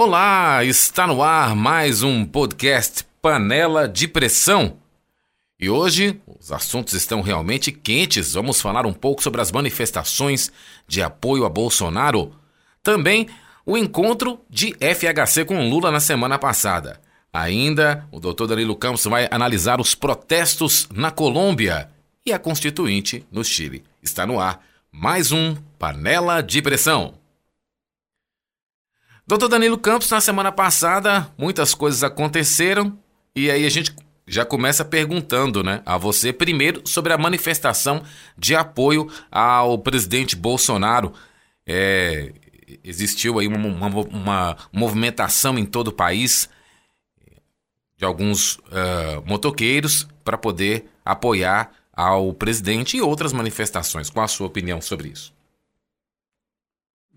Olá, está no ar mais um podcast Panela de Pressão. E hoje os assuntos estão realmente quentes. Vamos falar um pouco sobre as manifestações de apoio a Bolsonaro. Também o encontro de FHC com Lula na semana passada. Ainda, o doutor Danilo Campos vai analisar os protestos na Colômbia e a Constituinte no Chile. Está no ar mais um Panela de Pressão. Doutor Danilo Campos, na semana passada, muitas coisas aconteceram e aí a gente já começa perguntando né, a você, primeiro, sobre a manifestação de apoio ao presidente Bolsonaro. É, existiu aí uma, uma, uma, movimentação em todo o país de alguns uh, motoqueiros para poder apoiar ao presidente e outras manifestações. Qual a sua opinião sobre isso?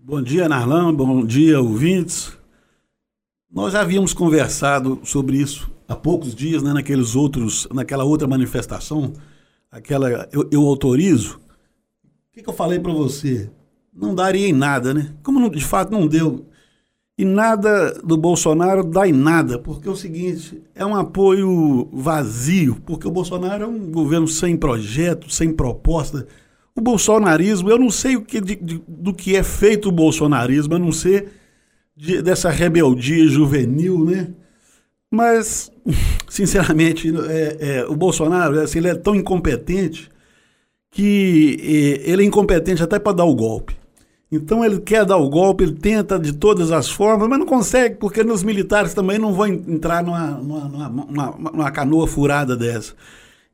Bom dia, Narlan. Bom dia, ouvintes. Nós já havíamos conversado sobre isso há poucos dias, né, naqueles outros, naquela outra manifestação, aquela eu, eu autorizo. O que, que eu falei para você? Não daria em nada, né? Como não, de fato não deu. E nada do Bolsonaro dá em nada, porque é o seguinte, é um apoio vazio, porque o Bolsonaro é um governo sem projeto, sem proposta o bolsonarismo, eu não sei o que, de, de, do que é feito o bolsonarismo, a não ser de, dessa rebeldia juvenil, né? Mas, sinceramente, é, é, o Bolsonaro assim, ele é tão incompetente que é, ele é incompetente até para dar o golpe. Então ele quer dar o golpe, ele tenta de todas as formas, mas não consegue, porque os militares também não vão entrar numa, numa, numa, numa canoa furada dessa.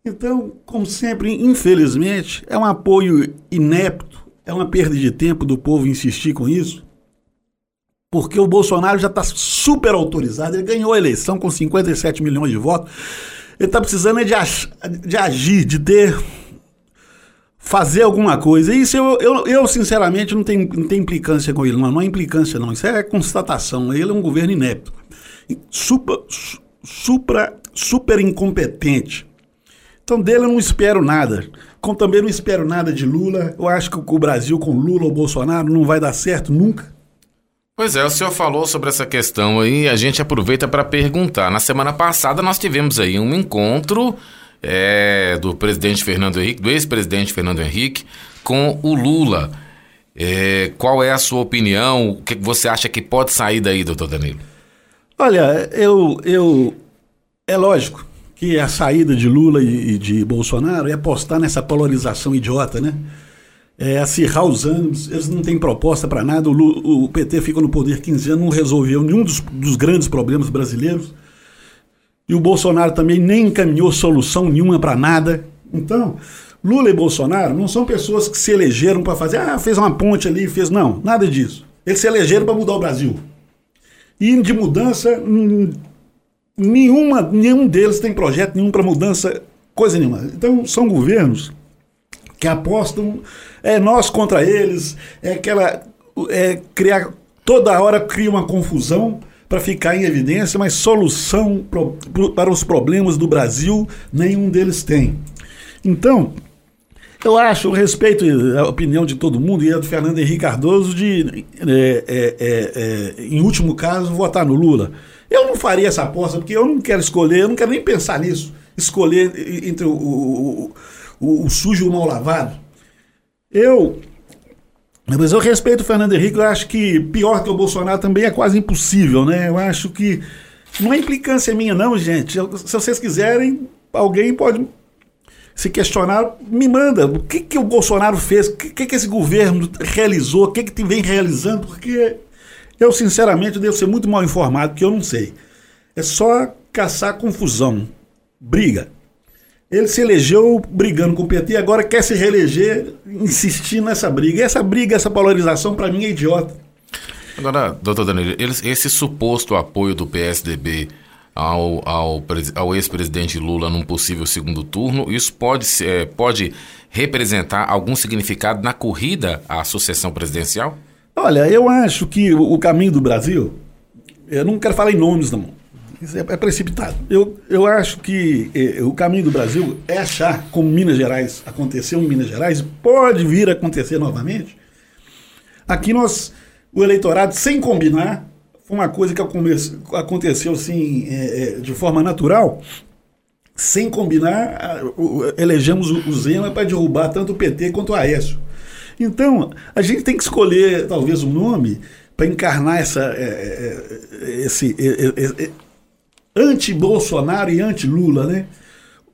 Então, como sempre, infelizmente, é um apoio inepto, é uma perda de tempo do povo insistir com isso, porque o Bolsonaro já está super autorizado, ele ganhou a eleição com 57 milhões de votos, ele está precisando de, de agir, de ter fazer alguma coisa. Isso eu, eu, eu, sinceramente não tenho, não tenho implicância com ele, não, não é implicância não, isso é constatação. Ele é um governo inepto, super, super, super incompetente. Então dele eu não espero nada. Como também não espero nada de Lula. Eu acho que o Brasil com Lula ou Bolsonaro não vai dar certo nunca. Pois é, o senhor falou sobre essa questão aí, a gente aproveita para perguntar. Na semana passada nós tivemos aí um encontro é, do presidente Fernando Henrique, do ex-presidente Fernando Henrique, com o Lula. É, qual é a sua opinião? O que você acha que pode sair daí, doutor Danilo? Olha, eu, eu é lógico, que a saída de Lula e de Bolsonaro é apostar nessa polarização idiota, né? É acirrar os ânimos, eles não têm proposta para nada. O, Lula, o, PT fica no poder 15 anos, não resolveu nenhum dos, dos grandes problemas brasileiros. E o Bolsonaro também nem encaminhou solução nenhuma para nada. Então, Lula e Bolsonaro não são pessoas que se elegeram para fazer, ah, fez uma ponte ali, fez. Não, nada disso. Eles se elegeram para mudar o Brasil. E de mudança, nenhuma, nenhum deles tem projeto nenhum para mudança, coisa nenhuma. Então são governos que apostam é nós contra eles, é aquela é criar toda hora cria uma confusão para ficar em evidência, mas solução pro, pro, para os problemas do Brasil nenhum deles tem. Então, eu acho, eu respeito a opinião de todo mundo e a do Fernando Henrique Cardoso de, é, é, é, é em último caso, votar no Lula. Eu não faria essa aposta, porque eu não quero escolher, eu não quero nem pensar nisso. Escolher entre o, o, o, o sujo e o mal lavado. Eu. Mas eu respeito o Fernando Henrique, eu acho que pior que o Bolsonaro também é quase impossível, né? Eu acho que. Não é implicância minha, não, gente. Se vocês quiserem, alguém pode se questionar, me manda. O que, que o Bolsonaro fez? O que, que esse governo realizou? O que, que vem realizando? Porque eu, sinceramente, devo ser muito mal informado, porque eu não sei. É só caçar confusão, briga. Ele se elegeu brigando com o PT, agora quer se reeleger insistindo nessa briga. E essa briga, essa polarização, para mim é idiota. Agora, doutor Danilo, esse suposto apoio do PSDB ao, ao, ao ex-presidente Lula num possível segundo turno, isso pode, é, pode representar algum significado na corrida à sucessão presidencial? Olha, eu acho que o, caminho do Brasil, eu não quero falar em nomes, não. Isso é, é precipitado. Eu, eu acho que eh, o caminho do Brasil é achar, como Minas Gerais aconteceu em Minas Gerais, pode vir a acontecer novamente. Aqui nós, o eleitorado, sem combinar, foi uma coisa que aconteceu assim, é, é, de forma natural, sem combinar, elegemos o Zema para derrubar tanto o PT quanto o Aécio. Então, a gente tem que escolher talvez um nome para encarnar essa, é, é, esse é, é, anti-Bolsonaro e anti-Lula, né?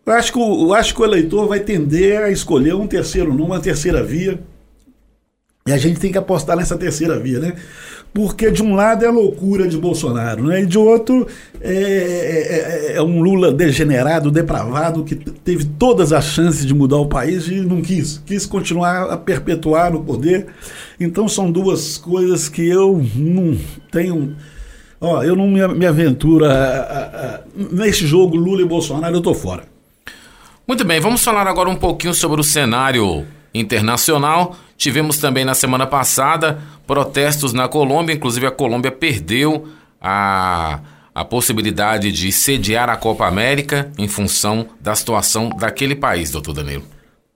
Eu acho, que eu acho que o eleitor vai tender a escolher um terceiro nome, uma terceira via. E a gente tem que apostar nessa terceira via, né? Porque de um lado é a loucura de Bolsonaro, né? E de outro é, é, é, é, um Lula degenerado, depravado, que teve todas as chances de mudar o país e não quis. Quis continuar a perpetuar no poder. Então são duas coisas que eu não tenho. Ó, eu não me, me aventuro a, a, a, nesse jogo Lula e Bolsonaro, eu tô fora. Muito bem, vamos falar agora um pouquinho sobre o cenário internacional. Tivemos também na semana passada protestos na Colômbia, inclusive a Colômbia perdeu a, a possibilidade de sediar a Copa América em função da situação daquele país, doutor Danilo.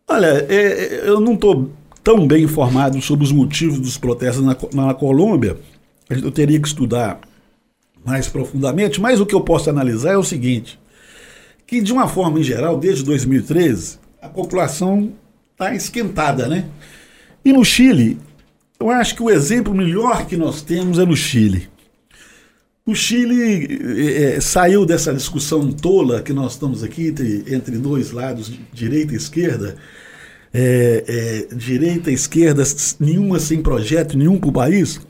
Olha, é, é eu não estou tão bem informado sobre os motivos dos protestos na, na Colômbia. Eu teria que estudar mais profundamente, mas o que eu posso analisar é o seguinte: que de uma forma em geral, desde 2013, a população está esquentada, né? E no Chile, eu acho que o exemplo melhor que nós temos é no Chile. O Chile é, saiu dessa discussão tola que nós estamos aqui entre, entre dois lados, direita e esquerda, é, é, direita e esquerda, nenhuma sem projeto, nenhum para o país,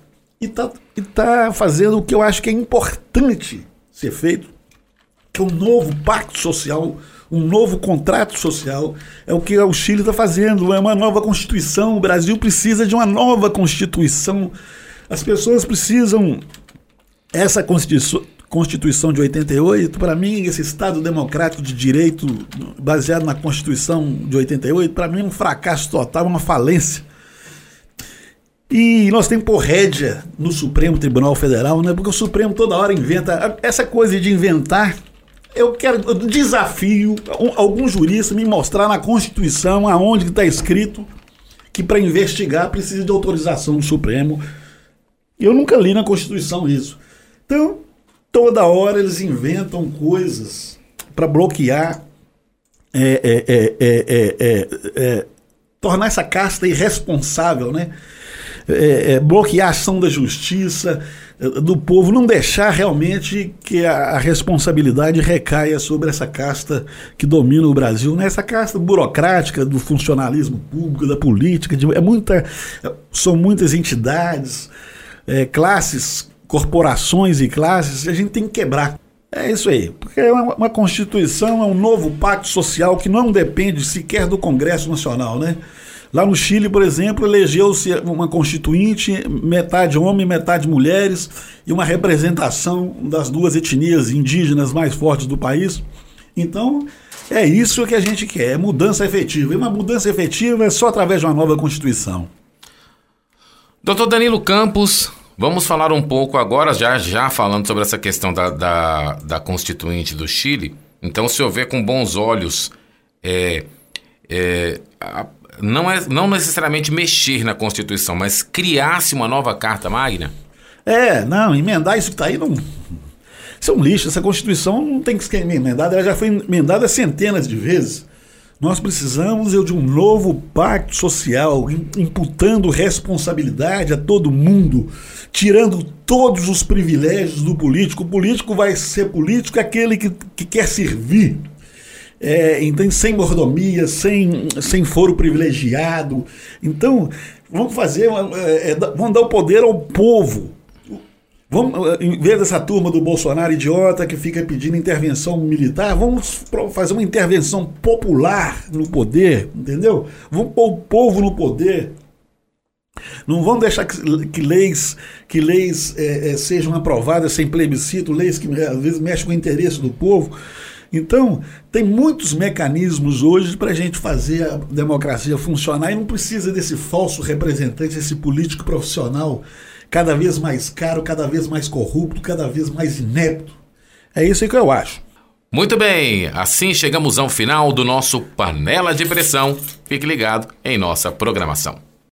e está tá fazendo o que eu acho que é importante ser feito, que é um novo pacto social um novo contrato social. É o que o Chile está fazendo, é uma nova Constituição. O Brasil precisa de uma nova Constituição. As pessoas precisam. Essa Constituição. Constituição de 88, para mim, esse Estado democrático de direito baseado na Constituição de 88, para mim é um fracasso total, uma falência. E nós temos por rédea no Supremo Tribunal Federal, né? porque o Supremo toda hora inventa. Essa coisa de inventar eu quero eu desafio algum jurista me mostrar na Constituição aonde está escrito que para investigar precisa de autorização do Supremo. Eu nunca li na Constituição isso. Então, toda hora eles inventam coisas para bloquear, é é é, é, é, é, tornar essa casta irresponsável, né? bloquear a ação da justiça, do povo, não deixar realmente que a, a, responsabilidade recaia sobre essa casta que domina o Brasil, né? essa casta burocrática do funcionalismo público, da política, de, é muita, são muitas entidades, é, classes, corporações e classes, a gente tem que quebrar. É isso aí, porque é uma, uma Constituição, é um novo pacto social que não depende sequer do Congresso Nacional, né? Lá no Chile, por exemplo, elegeu-se uma constituinte, metade homem, metade mulheres, e uma representação das duas etnias indígenas mais fortes do país. Então, é isso que a gente quer, é mudança efetiva. E uma mudança efetiva é só através de uma nova Constituição. Doutor Danilo Campos, vamos falar um pouco agora, já, já falando sobre essa questão da, da, da Constituinte do Chile. Então, se eu ver com bons olhos é, é, a, não, é, não necessariamente mexer na Constituição, mas criasse uma nova Carta Magna? É, não, emendar isso que está aí não. Isso é um lixo. Essa Constituição não tem que ser emendada, ela já foi emendada centenas de vezes. Nós precisamos de um novo pacto social, imputando responsabilidade a todo mundo, tirando todos os privilégios do político. O político vai ser político aquele que, que quer servir é, então, sem mordomia, sem, sem foro privilegiado. Então, vamos fazer, é, é vamos dar o poder ao povo. Vamos, em vez dessa turma do Bolsonaro idiota que fica pedindo intervenção militar, vamos fazer uma intervenção popular no poder, entendeu? Vamos pôr o povo no poder. Não vamos deixar que, que leis, que leis é, é, sejam aprovadas sem plebiscito, leis que às vezes mexem com o interesse do povo. Então, tem muitos mecanismos hoje para a gente fazer a democracia funcionar e não precisa desse falso representante, esse político profissional cada vez mais caro, cada vez mais corrupto, cada vez mais inepto. É isso que eu acho. Muito bem, assim chegamos ao final do nosso Panela de Pressão. Fique ligado em nossa programação.